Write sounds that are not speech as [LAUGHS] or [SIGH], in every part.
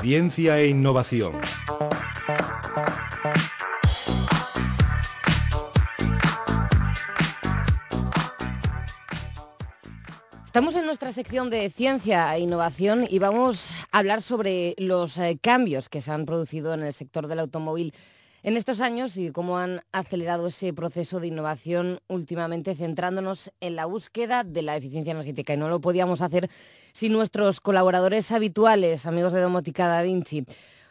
Ciencia e innovación. Estamos en nuestra sección de ciencia e innovación y vamos a hablar sobre los eh, cambios que se han producido en el sector del automóvil en estos años y cómo han acelerado ese proceso de innovación últimamente centrándonos en la búsqueda de la eficiencia energética. Y no lo podíamos hacer sin nuestros colaboradores habituales, amigos de Domótica Da Vinci.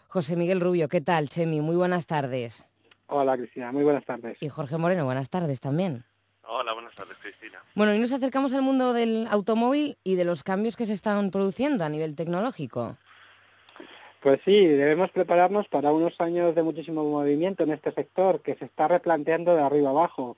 José Miguel Rubio, ¿qué tal, Chemi? Muy buenas tardes. Hola, Cristina, muy buenas tardes. Y Jorge Moreno, buenas tardes también. Hola, buenas tardes, Cristina. Bueno, y nos acercamos al mundo del automóvil y de los cambios que se están produciendo a nivel tecnológico. Pues sí, debemos prepararnos para unos años de muchísimo movimiento en este sector que se está replanteando de arriba abajo.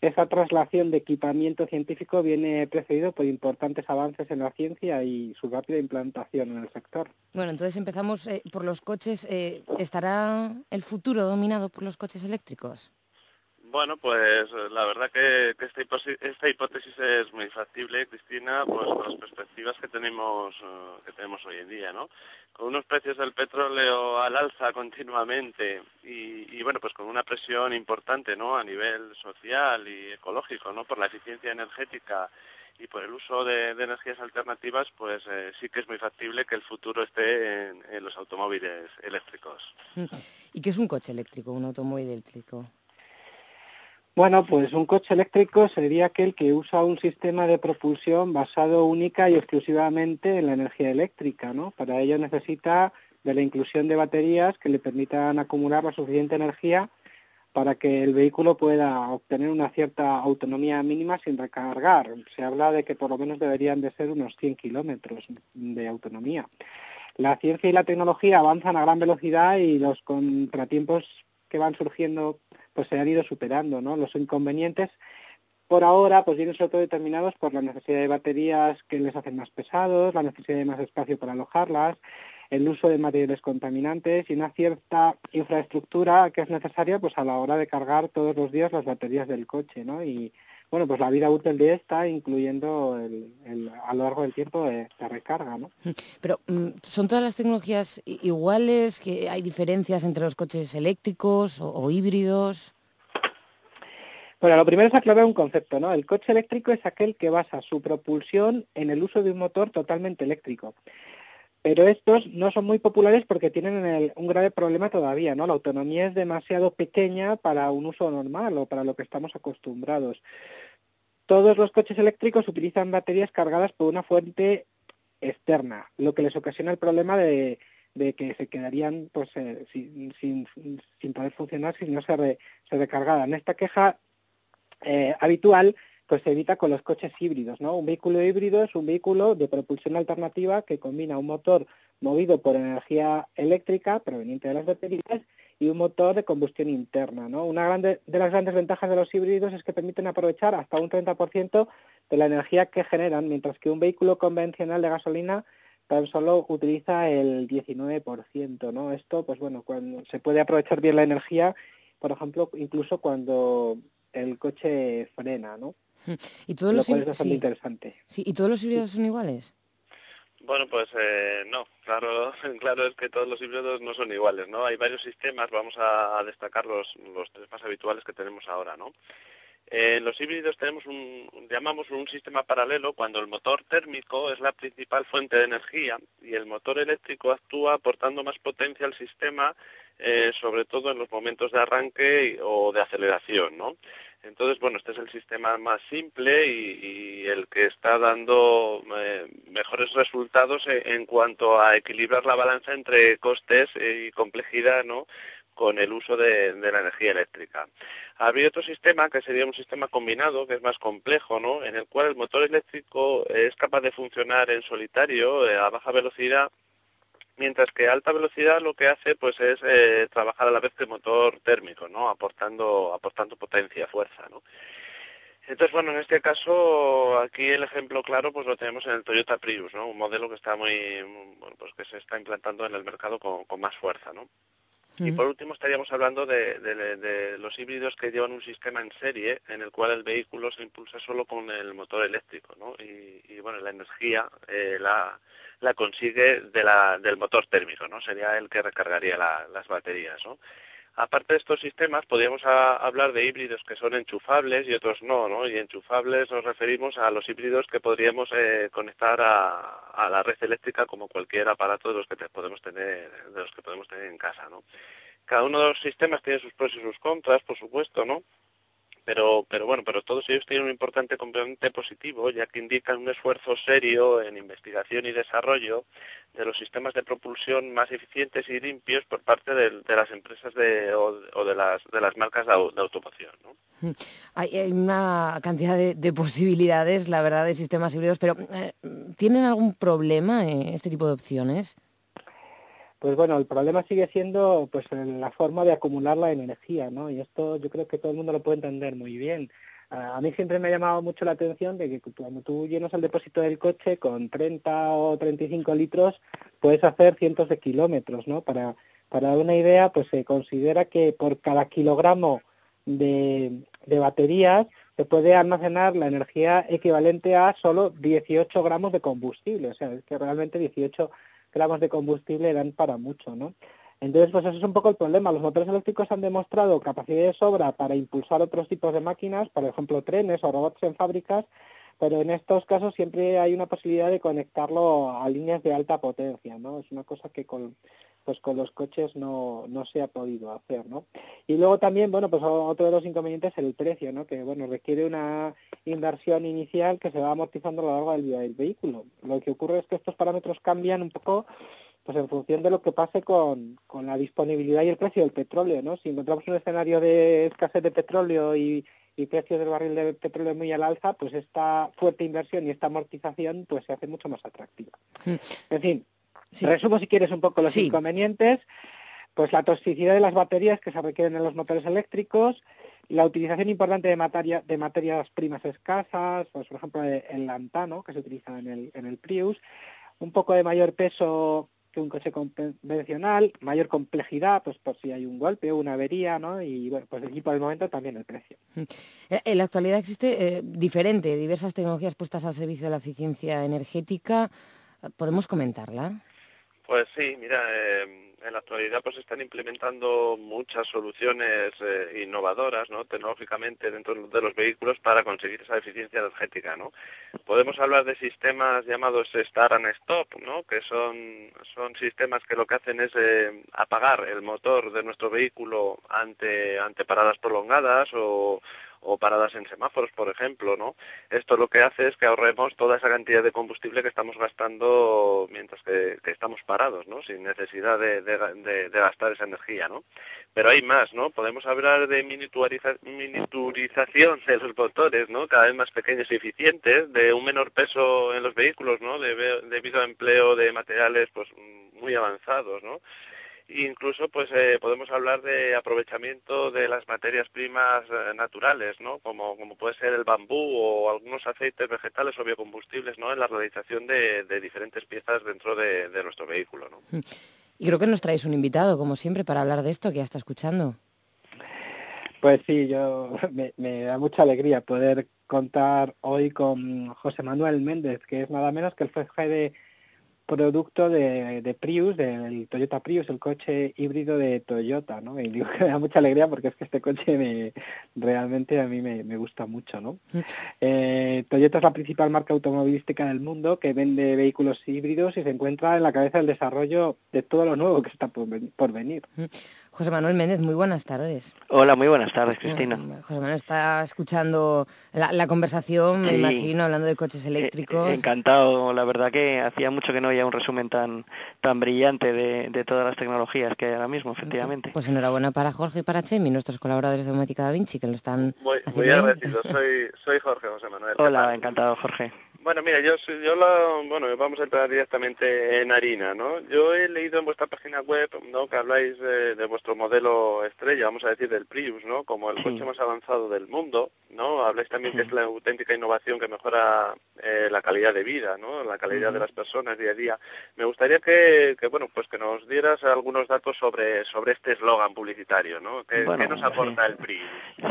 Esa traslación de equipamiento científico viene precedido por importantes avances en la ciencia y su rápida implantación en el sector. Bueno, entonces empezamos eh, por los coches. Eh, ¿Estará el futuro dominado por los coches eléctricos? Bueno, pues la verdad que, esta, hipótesis es muy factible, Cristina, pues las perspectivas que tenemos eh, que tenemos hoy en día, ¿no? Con unos precios del petróleo al alza continuamente y, bueno, pues con una presión importante, ¿no? A nivel social y ecológico, ¿no? Por la eficiencia energética y por el uso de, energías alternativas, pues eh, sí que es muy factible que el futuro esté en los automóviles eléctricos. [LAUGHS] ¿Y qué es un coche eléctrico, un automóvil eléctrico? Bueno, pues un coche eléctrico sería aquel que usa un sistema de propulsión basado única y exclusivamente en la energía eléctrica, ¿no? Para ello necesita de la inclusión de baterías que le permitan acumular la suficiente energía para que el vehículo pueda obtener una cierta autonomía mínima sin recargar. Se habla de que por lo menos deberían de ser unos 100 kilómetros de autonomía. La ciencia y la tecnología avanzan a gran velocidad y los contratiempos que van surgiendo pues se han ido superando, ¿no? Los inconvenientes por ahora pues vienen sobre todo determinados por la necesidad de baterías que les hacen más pesados, la necesidad de más espacio para alojarlas, el uso de materiales contaminantes y una cierta infraestructura que es necesaria pues a la hora de cargar todos los días las baterías del coche, ¿no? Y bueno, pues la vida útil de esta, incluyendo el, a lo largo del tiempo de, recarga, ¿no? Pero, mm, ¿son todas las tecnologías iguales? ¿Que hay diferencias entre los coches eléctricos o, híbridos? Bueno, lo primero es aclarar un concepto, ¿no? El coche eléctrico es aquel que basa su propulsión en el uso de un motor totalmente eléctrico. Pero estos no son muy populares porque tienen un grave problema todavía, ¿no? La autonomía es demasiado pequeña para un uso normal o para lo que estamos acostumbrados. Todos los coches eléctricos utilizan baterías cargadas por una fuente externa, lo que les ocasiona el problema de, que se quedarían pues, eh, sin, poder funcionar si no se, se recargaran. Esta queja eh, habitual pues se evita con los coches híbridos, ¿no? Un vehículo híbrido es un vehículo de propulsión alternativa que combina un motor movido por energía eléctrica proveniente de las baterías y un motor de combustión interna, ¿no? Una de las grandes ventajas de los híbridos es que permiten aprovechar hasta un 30% de la energía que generan, mientras que un vehículo convencional de gasolina tan solo utiliza el 19%, ¿no? Esto, pues bueno, cuando se puede aprovechar bien la energía, por ejemplo, incluso cuando el coche frena, ¿no? ¿Y todos los es interesante. Sí, ¿Y todos los híbridos son iguales? Bueno, pues eh, no, claro, [LAUGHS] claro es que todos los híbridos no son iguales, ¿no? Hay varios sistemas, vamos a, destacar los, los tres más habituales que tenemos ahora, ¿no? En los híbridos tenemos un, llamamos un sistema paralelo cuando el motor térmico es la principal fuente de energía y el motor eléctrico actúa aportando más potencia al sistema, eh, sobre todo en los momentos de arranque o de aceleración, ¿no? Entonces, bueno, este es el sistema más simple y, el que está dando eh, mejores resultados en, cuanto a equilibrar la balanza entre costes y complejidad, ¿no? con el uso de, la energía eléctrica. Habría otro sistema que sería un sistema combinado, que es más complejo, ¿no? en el cual el motor eléctrico es capaz de funcionar en solitario eh, a baja velocidad mientras que alta velocidad lo que hace pues es eh, trabajar a la vez que motor térmico, ¿no? Aportando, aportando potencia, fuerza, ¿no? Entonces, bueno, en este caso, aquí el ejemplo claro pues lo tenemos en el Toyota Prius, ¿no? Un modelo que está muy, bueno, pues que se está implantando en el mercado con, con más fuerza, ¿no? Y por último estaríamos hablando de, los híbridos que llevan un sistema en serie en el cual el vehículo se impulsa solo con el motor eléctrico, ¿no? Y, bueno, la energía eh, la, la, consigue de la, del motor térmico, ¿no? Sería el que recargaría las baterías, ¿no? Aparte de estos sistemas, podríamos hablar de híbridos que son enchufables y otros no, ¿no? Y enchufables nos referimos a los híbridos que podríamos eh, conectar a, la red eléctrica como cualquier aparato de los que podemos tener, de los que podemos tener en casa, ¿no? Cada uno de los sistemas tiene sus pros y sus contras, por supuesto, ¿no? Pero, pero bueno, pero todos ellos tienen un importante componente positivo, ya que indican un esfuerzo serio en investigación y desarrollo de los sistemas de propulsión más eficientes y limpios por parte de, las empresas de, o, de, las, de las marcas de, automoción. ¿no? Hay, una cantidad de, posibilidades, la verdad, de sistemas híbridos, pero eh, ¿tienen algún problema eh, este tipo de opciones? Pues bueno, el problema sigue siendo pues la forma de acumular la energía, ¿no? Y esto yo creo que todo el mundo lo puede entender muy bien. A mí siempre me ha llamado mucho la atención de que cuando tú llenas el depósito del coche con 30 o 35 litros, puedes hacer cientos de kilómetros, ¿no? Para, para dar una idea, pues se considera que por cada kilogramo de, de baterías se puede almacenar la energía equivalente a solo 18 gramos de combustible. O sea, es que realmente 18 gramos de combustible dan para mucho, ¿no? Entonces, pues eso es un poco el problema. Los motores eléctricos han demostrado capacidad de sobra para impulsar otros tipos de máquinas, por ejemplo, trenes o robots en fábricas, pero en estos casos siempre hay una posibilidad de conectarlo a líneas de alta potencia, ¿no? Es una cosa que con, pues con los coches no, no se ha podido hacer, ¿no? Y luego también, bueno, pues otro de los inconvenientes es el precio, ¿no? Que, bueno, requiere una inversión inicial que se va amortizando a lo largo del vida del vehículo. Lo que ocurre es que estos parámetros cambian un poco pues en función de lo que pase con, con la disponibilidad y el precio del petróleo, ¿no? Si encontramos un escenario de escasez de petróleo y, y precios del barril de petróleo muy al alza, pues esta fuerte inversión y esta amortización pues se hace mucho más atractiva. Hmm. En fin, resumo si quieres un poco los inconvenientes, pues la toxicidad de las baterías que se requieren en los motores eléctricos, la utilización importante de, materia, de materias primas escasas, pues por ejemplo el lantano que se utiliza en el, en el Prius, un poco de mayor peso que un coche convencional, mayor complejidad, pues por si hay un golpe o una avería, ¿no? Y bueno, pues aquí por el momento también el precio. Mm. Eh, en la actualidad existe eh, diferente, diversas tecnologías puestas al servicio de la eficiencia energética. ¿Podemos comentarla? Pues sí, mira, eh en la actualidad pues están implementando muchas soluciones eh, innovadoras ¿no? tecnológicamente dentro de los vehículos para conseguir esa eficiencia energética. ¿no? Podemos hablar de sistemas llamados Start and Stop, ¿no? que son, son sistemas que lo que hacen es eh, apagar el motor de nuestro vehículo ante, ante paradas prolongadas o o paradas en semáforos, por ejemplo, ¿no? Esto lo que hace es que ahorremos toda esa cantidad de combustible que estamos gastando mientras que, estamos parados, ¿no? Sin necesidad de, gastar esa energía, ¿no? Pero hay más, ¿no? Podemos hablar de miniaturización de los motores, ¿no? Cada vez más pequeños y eficientes, de un menor peso en los vehículos, ¿no? debido a empleo de materiales, pues, muy avanzados, ¿no? Incluso pues eh, podemos hablar de aprovechamiento de las materias primas eh, naturales, ¿no? Como, como puede ser el bambú o algunos aceites vegetales o biocombustibles, ¿no? En la realización de, diferentes piezas dentro de, nuestro vehículo, ¿no? Mm. Y creo que nos traéis un invitado, como siempre, para hablar de esto que ya está escuchando. Pues sí, yo [LAUGHS] me, me da mucha alegría poder contar hoy con José Manuel Méndez, que es nada menos que el jefe de producto de, de, Prius, del Toyota Prius, el coche híbrido de Toyota, ¿no? Y digo que me da mucha alegría porque es que este coche me, realmente a mí me, me gusta mucho, ¿no? Mm. Eh, Toyota es la principal marca automovilística del mundo que vende vehículos híbridos y se encuentra en la cabeza del desarrollo de todo lo nuevo que está por, por venir. José Manuel Méndez, muy buenas tardes. Hola, muy buenas tardes, Cristina. José Manuel está escuchando la, conversación, me imagino, hablando de coches eh, eléctricos. encantado, la verdad que hacía mucho que no había un resumen tan, tan brillante de, todas las tecnologías que hay ahora mismo, efectivamente. Pues enhorabuena para Jorge y para Chemi, nuestros colaboradores de Domótica Da Vinci, que lo están muy, haciendo Muy agradecido, soy, soy Jorge José Manuel. Hola, encantado, Jorge. Bueno, mira, yo, yo la, bueno, vamos a entrar directamente en harina, ¿no? Yo he leído en vuestra página web, ¿no? Que habláis de, vuestro modelo estrella, vamos a decir del Prius, ¿no? Como el coche más avanzado del mundo, ¿no? Habláis también que es la auténtica innovación que mejora eh, la calidad de vida, ¿no? La calidad de las personas día a día. Me gustaría que, que, bueno, pues que nos dieras algunos datos sobre, sobre este eslogan publicitario, ¿no? ¿Qué, nos aporta el PRI?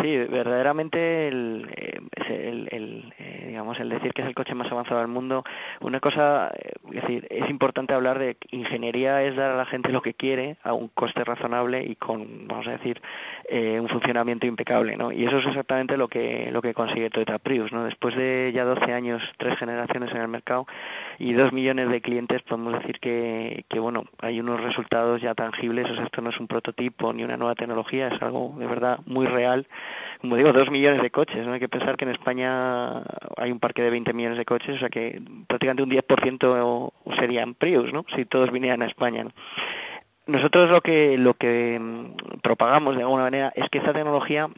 Sí, verdaderamente el, eh, el, el digamos, el decir que es el coche más avanzado del mundo, una cosa, es decir, es importante hablar de ingeniería es dar a la gente lo que quiere a un coste razonable y con, vamos a decir, un funcionamiento impecable, ¿no? Y eso es exactamente lo que, lo que consigue Toyota Prius, ¿no? Después de ya 12 años, tres generaciones en el mercado y dos millones de clientes, podemos decir que, que bueno, hay unos resultados ya tangibles, o sea, esto no es un prototipo ni una nueva tecnología, es algo de verdad muy real. Como digo, dos millones de coches, ¿no? Hay que pensar que en España hay un parque de 20 millones de coches, o sea que prácticamente un 10% serían Prius, ¿no? Si todos vinieran a España, Nosotros lo que, lo que mm, propagamos de alguna manera es que esta tecnología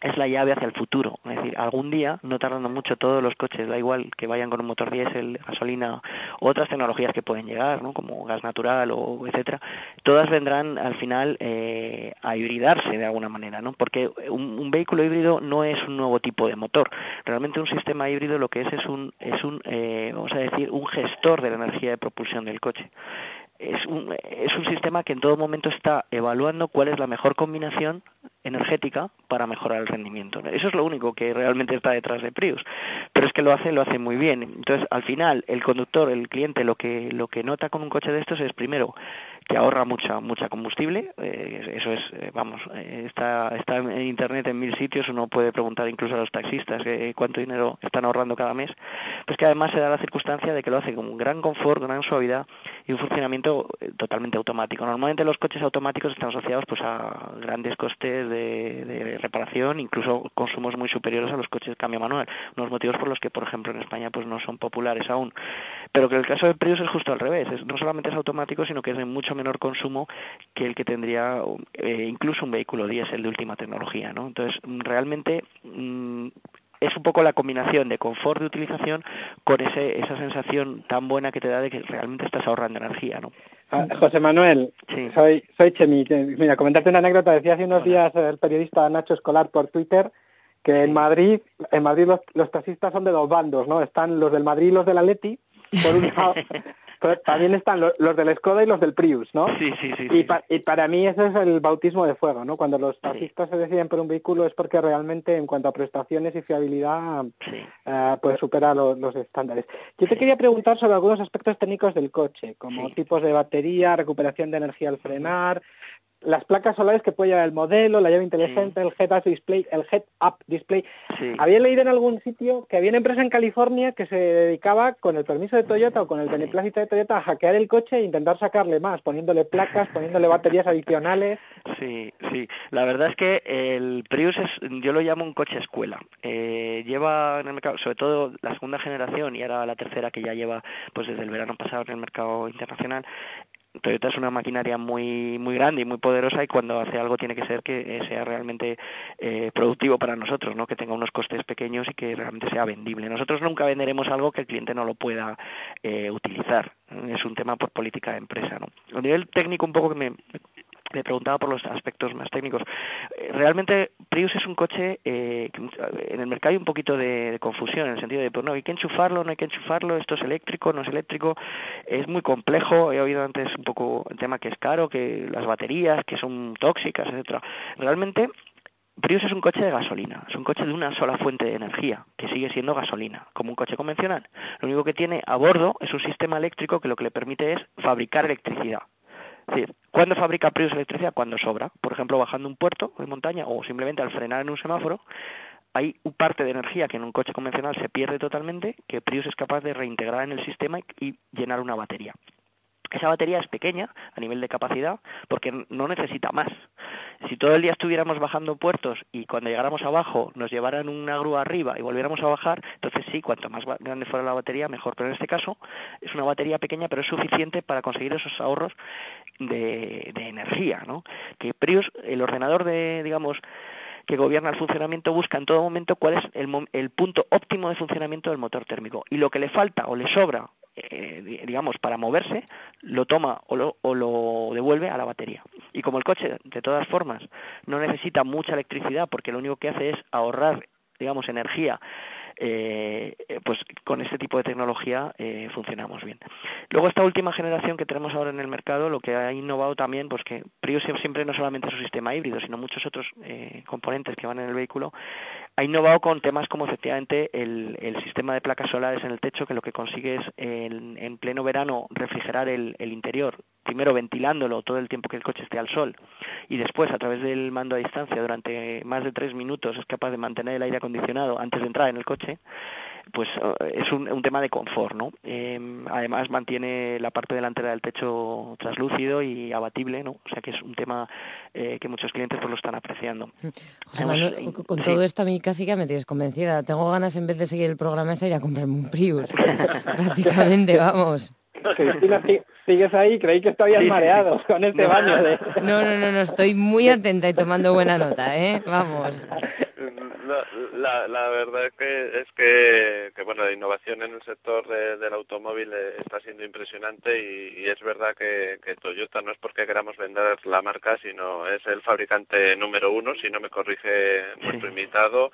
es la llave hacia el futuro. Es decir, algún día, no tardando mucho, todos los coches, da igual que vayan con un motor diésel, gasolina otras tecnologías que pueden llegar, ¿no? como gas natural o etcétera, todas vendrán al final eh, a hibridarse de alguna manera, ¿no? porque un, vehículo híbrido no es un nuevo tipo de motor. Realmente un sistema híbrido lo que es es un, es un eh, vamos a decir, un gestor de la energía de propulsión del coche es un, es un sistema que en todo momento está evaluando cuál es la mejor combinación energética para mejorar el rendimiento. Eso es lo único que realmente está detrás de Prius. Pero es que lo hace, lo hace muy bien. Entonces, al final, el conductor, el cliente, lo que, lo que nota con un coche de estos es primero que ahorra mucha mucha combustible eh, eso es eh, vamos eh, está está en internet en mil sitios uno puede preguntar incluso a los taxistas cuánto dinero están ahorrando cada mes pues que además se da la circunstancia de que lo hace con gran confort gran suavidad y un funcionamiento totalmente automático. Normalmente los coches automáticos están asociados pues a grandes costes de, de reparación incluso consumos muy superiores a los coches de cambio manual. Unos motivos por los que por ejemplo en España pues no son populares aún. Pero que el caso de Prius es justo al revés no solamente es automático sino que es de mucho menor consumo que el que tendría eh, incluso un vehículo diésel de última tecnología. ¿no? Entonces, realmente mm, es un poco la combinación de confort de utilización con ese, esa sensación tan buena que te da de que realmente estás ahorrando energía. ¿no? Ah, José Manuel, soy, soy Chemi. Mira, comentarte una anécdota. Decía hace unos días el periodista Nacho Escolar por Twitter que en Madrid, en Madrid los, los taxistas son de dos bandos, ¿no? Están los del Madrid y los del Atleti, por un lado, [LAUGHS] también están los, del Skoda y los del Prius, ¿no? Sí, sí, sí. Y, y, para mí ese es el bautismo de fuego, ¿no? Cuando los taxistas se deciden por un vehículo es porque realmente en cuanto a prestaciones y fiabilidad eh, pues supera los, estándares. Yo te quería preguntar sobre algunos aspectos técnicos del coche, como tipos de batería, recuperación de energía al frenar, las placas solares que puede llevar el modelo, la llave inteligente, el head-up display, el head-up display. Había leído en algún sitio que había una empresa en California que se dedicaba, con el permiso de Toyota o con el beneplácito de Toyota, a hackear el coche e intentar sacarle más, poniéndole placas, poniéndole baterías adicionales. Sí, sí. La verdad es que el Prius es, yo lo llamo un coche escuela. Eh, lleva en el mercado, sobre todo la segunda generación y ahora la tercera que ya lleva pues desde el verano pasado en el mercado internacional, Toyota es una maquinaria muy muy grande y muy poderosa y cuando hace algo tiene que ser que sea realmente eh, productivo para nosotros, ¿no? que tenga unos costes pequeños y que realmente sea vendible. Nosotros nunca venderemos algo que el cliente no lo pueda eh, utilizar. Es un tema por política de empresa. ¿no? A nivel técnico un poco que me, me preguntaba por los aspectos más técnicos. Eh, realmente Prius es un coche eh, en el mercado hay un poquito de, confusión en el sentido de, pues no, hay que enchufarlo, no hay que enchufarlo, esto es eléctrico, no es eléctrico, es muy complejo, he oído antes un poco el tema que es caro, que las baterías, que son tóxicas, etcétera. Realmente Prius es un coche de gasolina, es un coche de una sola fuente de energía, que sigue siendo gasolina, como un coche convencional. Lo único que tiene a bordo es un sistema eléctrico que lo que le permite es fabricar electricidad. Es decir, ¿cuándo fabrica Prius electricidad? Cuando sobra. Por ejemplo, bajando un puerto de montaña o simplemente al frenar en un semáforo, hay un parte de energía que en un coche convencional se pierde totalmente, que Prius es capaz de reintegrar en el sistema y llenar una batería. Esa batería es pequeña a nivel de capacidad porque no necesita más. Si todo el día estuviéramos bajando puertos y cuando llegáramos abajo nos llevaran una grúa arriba y volviéramos a bajar, entonces sí, cuanto más grande fuera la batería, mejor. Pero en este caso es una batería pequeña, pero es suficiente para conseguir esos ahorros de, energía. ¿no? Que Prius, el ordenador de, digamos, que gobierna el funcionamiento busca en todo momento cuál es el, el, punto óptimo de funcionamiento del motor térmico. Y lo que le falta o le sobra eh, digamos, para moverse, lo toma o lo, o lo devuelve a la batería. Y como el coche, de todas formas, no necesita mucha electricidad porque lo único que hace es ahorrar digamos, energía eh, pues con este tipo de tecnología eh, funcionamos bien. Luego esta última generación que tenemos ahora en el mercado, lo que ha innovado también, pues que Prius siempre no solamente su sistema híbrido, sino muchos otros eh, componentes que van en el vehículo, ha innovado con temas como efectivamente el, sistema de placas solares en el techo, que lo que consigue es en, pleno verano refrigerar el, el interior primero ventilándolo todo el tiempo que el coche esté al sol y después a través del mando a distancia durante más de tres minutos es capaz de mantener el aire acondicionado antes de entrar en el coche, pues eh, es un, tema de confort, ¿no? Em, además mantiene la parte delantera del techo translúcido y abatible, ¿no? O sea que es un tema eh, que muchos clientes pues lo están apreciando. [LAUGHS] José Manuel, con todo esto a mí casi que me tienes convencida. Tengo ganas en vez de seguir el programa ese ir a comprarme un Prius. [LAUGHS] Prácticamente, vamos. Cristina, sigues ahí, creí que estabas mareado con este baño. De... No, no, no, no, estoy muy atenta y tomando buena nota, ¿eh? Vamos. La, la, verdad es que es que, bueno la innovación en el sector del automóvil eh, está siendo impresionante y, es verdad que, Toyota no es porque queramos vender la marca sino es el fabricante número uno si no me corrige nuestro invitado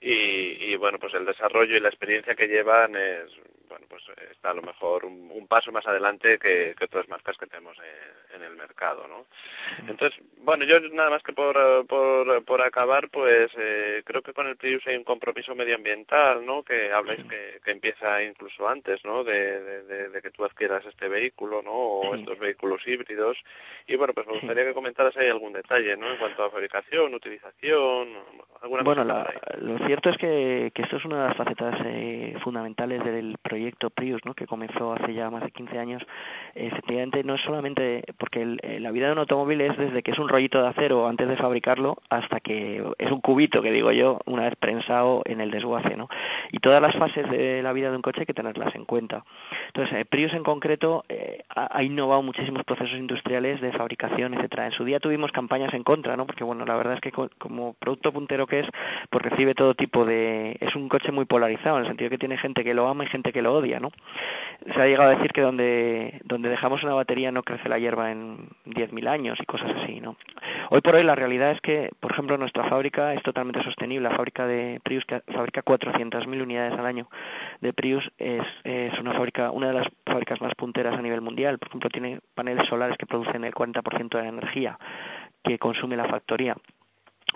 y, y bueno pues el desarrollo y la experiencia que llevan es bueno, pues eh, está a lo mejor un, paso más adelante que, otras marcas que tenemos en, el mercado, ¿no? Entonces, bueno, yo nada más que por, por, por acabar, pues eh, creo que con el Prius hay un compromiso medioambiental, ¿no? Que habláis que, que empieza incluso antes, ¿no? De, de, que tú adquieras este vehículo, ¿no? O estos vehículos híbridos. Y bueno, pues me gustaría que comentaras ahí algún detalle, ¿no? En cuanto a fabricación, utilización, alguna Bueno, lo cierto es que, que, esto es una de las facetas eh, fundamentales del proyecto proyecto Prius, ¿no? que comenzó hace ya más de 15 años, efectivamente no es solamente porque eh, la vida de un automóvil es desde que es un rollito de acero antes de fabricarlo hasta que es un cubito, que digo yo, una vez prensado en el desguace. ¿no? Y todas las fases de la vida de un coche hay que tenerlas en cuenta. Entonces, eh, Prius en concreto eh, ha, innovado muchísimos procesos industriales de fabricación, etcétera. En su día tuvimos campañas en contra, ¿no? porque bueno, la verdad es que como producto puntero que es, pues recibe todo tipo de... es un coche muy polarizado, en el sentido que tiene gente que lo ama y gente que lo odia, ¿no? Se ha llegado a decir que donde, donde dejamos una batería no crece la hierba en 10.000 años y cosas así, ¿no? Hoy por hoy la realidad es que, por ejemplo, nuestra fábrica es totalmente sostenible. La fábrica de Prius, que fabrica 400.000 unidades al año de Prius, es, es una fábrica, una de las fábricas más punteras a nivel mundial. Por ejemplo, tiene paneles solares que producen el 40% de la energía que consume la factoría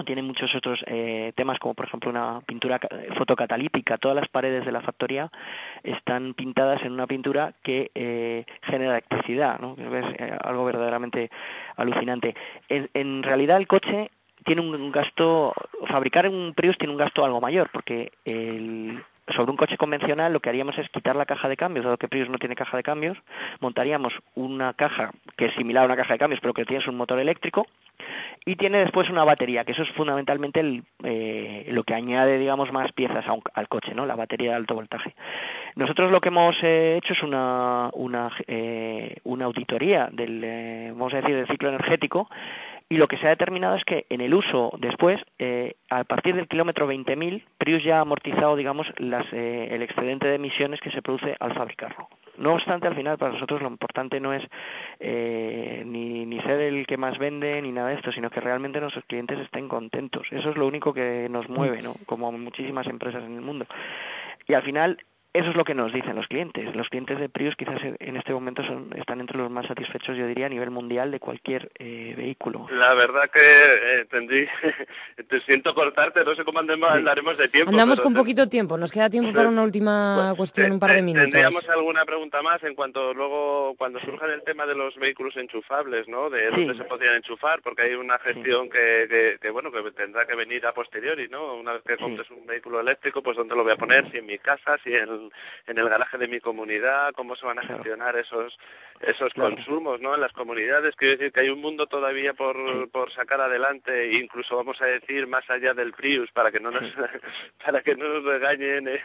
tiene muchos otros eh, temas como por ejemplo una pintura fotocatalítica. Todas las paredes de la factoría están pintadas en una pintura que eh, genera electricidad ¿no? es eh, algo verdaderamente alucinante. En, en, realidad el coche tiene un gasto fabricar un Prius tiene un gasto algo mayor porque el, sobre un coche convencional lo que haríamos es quitar la caja de cambios, dado que Prius no tiene caja de cambios, montaríamos una caja que es similar a una caja de cambios, pero que tiene un motor eléctrico, y tiene después una batería, que eso es fundamentalmente eh, lo que añade, digamos, más piezas al coche, ¿no? La batería de alto voltaje. Nosotros lo que hemos eh, hecho es una, una, eh, una auditoría del, vamos a decir, del ciclo energético, y lo que se ha determinado es que en el uso después, eh, a partir del kilómetro 20.000, Prius ya ha amortizado, digamos, las, eh, el excedente de emisiones que se produce al fabricarlo. No obstante, al final, para nosotros lo importante no es eh, ni, ni ser el que más vende ni nada de esto, sino que realmente nuestros clientes estén contentos. Eso es lo único que nos mueve, ¿no? Como muchísimas empresas en el mundo. Y al final, eso es lo que nos dicen los clientes. Los clientes de Prius quizás en este momento son, están entre los más satisfechos, yo diría, a nivel mundial de cualquier eh, vehículo. La verdad que eh, tendrí, [LAUGHS] te siento cortarte, no sé cómo andaremos de tiempo. Andamos con poquito tiempo, nos queda tiempo para una última cuestión, un par de minutos. Tendríamos alguna pregunta más en cuanto luego, cuando surja el tema de los vehículos enchufables, ¿no? De dónde se podrían enchufar, porque hay una gestión que, que, bueno, que tendrá que venir a posteriori, ¿no? Una vez que compres un vehículo eléctrico, pues dónde lo voy a poner, si en mi casa, si en en, el garaje de mi comunidad, cómo se van a gestionar esos esos consumos ¿no? en las comunidades. Quiero decir que hay un mundo todavía por, por sacar adelante, incluso vamos a decir más allá del Prius, para que no nos, [LAUGHS] para que no nos regañen eh,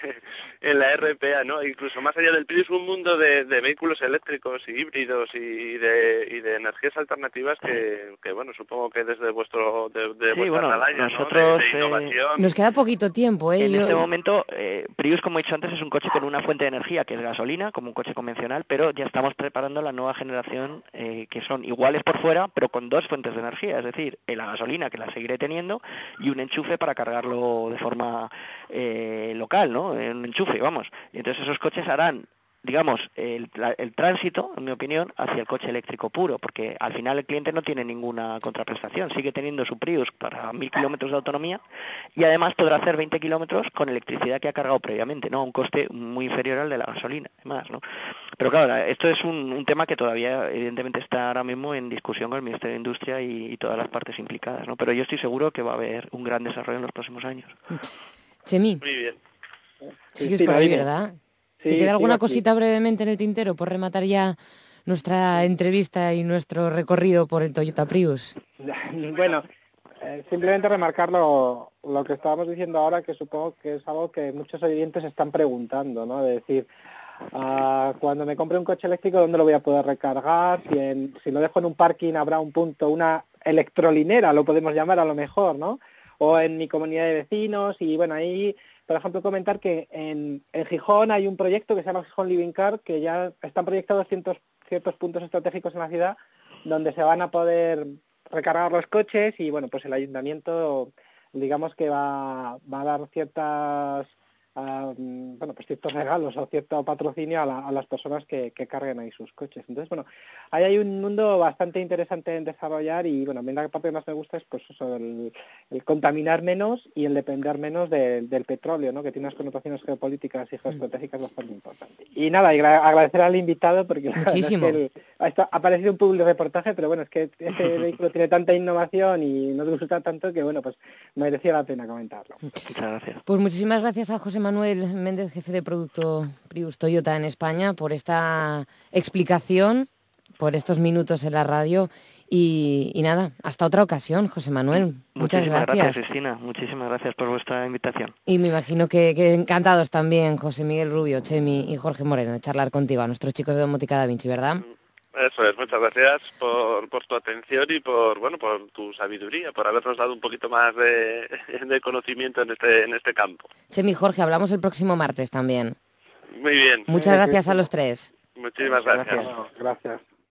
en la RPA, ¿no? incluso más allá del Prius, un mundo de, de vehículos eléctricos y híbridos y de, y de energías alternativas que, que, bueno, supongo que desde vuestro de, de sí, bueno, nosotros, eh, Nos queda poquito tiempo, ¿eh? En este momento, eh, Prius, como he dicho antes, es un coche coche con una fuente de energía que es gasolina, como un coche convencional, pero ya estamos preparando la nueva generación eh, que son iguales por fuera, pero con dos fuentes de energía, es decir, la gasolina que la seguiré teniendo y un enchufe para cargarlo de forma eh, local, ¿no? Un enchufe, vamos. Entonces esos coches harán digamos, el, tránsito, en mi opinión, hacia el coche eléctrico puro, porque al final el cliente no tiene ninguna contraprestación, sigue teniendo su Prius para mil kilómetros de autonomía y además podrá hacer 20 kilómetros con electricidad que ha cargado previamente, ¿no? A un coste muy inferior al de la gasolina, además, ¿no? Pero claro, esto es un, tema que todavía, evidentemente, está ahora mismo en discusión con el Ministerio de Industria y, todas las partes implicadas, ¿no? Pero yo estoy seguro que va a haber un gran desarrollo en los próximos años. Chemi. Muy bien. Sigues por ahí, ¿verdad? ¿Te queda alguna cosita brevemente en el tintero por rematar ya nuestra entrevista y nuestro recorrido por el Toyota Prius? [LAUGHS] bueno, eh, simplemente remarcar lo, que estábamos diciendo ahora, que supongo que es algo que muchos oyentes están preguntando, ¿no? De decir, ah, cuando me compre un coche eléctrico, ¿dónde lo voy a poder recargar? Si, si lo dejo en un parking habrá un punto, una electrolinera, lo podemos llamar a lo mejor, ¿no? O en mi comunidad de vecinos, y bueno, ahí por ejemplo, comentar que en, Gijón hay un proyecto que se llama Gijón Living Car, que ya están proyectados ciertos, ciertos puntos estratégicos en la ciudad donde se van a poder recargar los coches y bueno, pues el ayuntamiento digamos que va, va a dar ciertas bueno, pues ciertos regalos o cierto patrocinio a, las personas que, carguen ahí sus coches. Entonces, bueno, ahí hay un mundo bastante interesante en desarrollar y, bueno, a mí la parte que más me gusta es pues eso, el, contaminar menos y el depender menos del petróleo, ¿no? Que tiene unas connotaciones geopolíticas y geoestratégicas bastante importantes. Y nada, y agradecer al invitado porque Muchísimo. ha aparecido un público reportaje, pero bueno, es que este [LAUGHS] vehículo tiene tanta innovación y nos gusta tanto que, bueno, pues merecía la pena comentarlo. Muchas gracias. Pues muchísimas gracias a José Manuel Méndez, jefe de producto Prius Toyota en España, por esta explicación, por estos minutos en la radio. Y, nada, hasta otra ocasión, José Manuel. Muchas Muchísimas gracias. Cristina. Muchísimas gracias por vuestra invitación. Y me imagino que, encantados también, José Miguel Rubio, Chemi y Jorge Moreno, de charlar contigo, a nuestros chicos de Domótica Da Vinci, ¿verdad? Eso es, muchas gracias por, por tu atención y por bueno por tu sabiduría, por habernos dado un poquito más de, [LAUGHS] conocimiento en este, en este campo. Chemi Jorge, hablamos el próximo martes también. Muy bien. Muchas gracias a los tres. Muchísimas gracias. Gracias.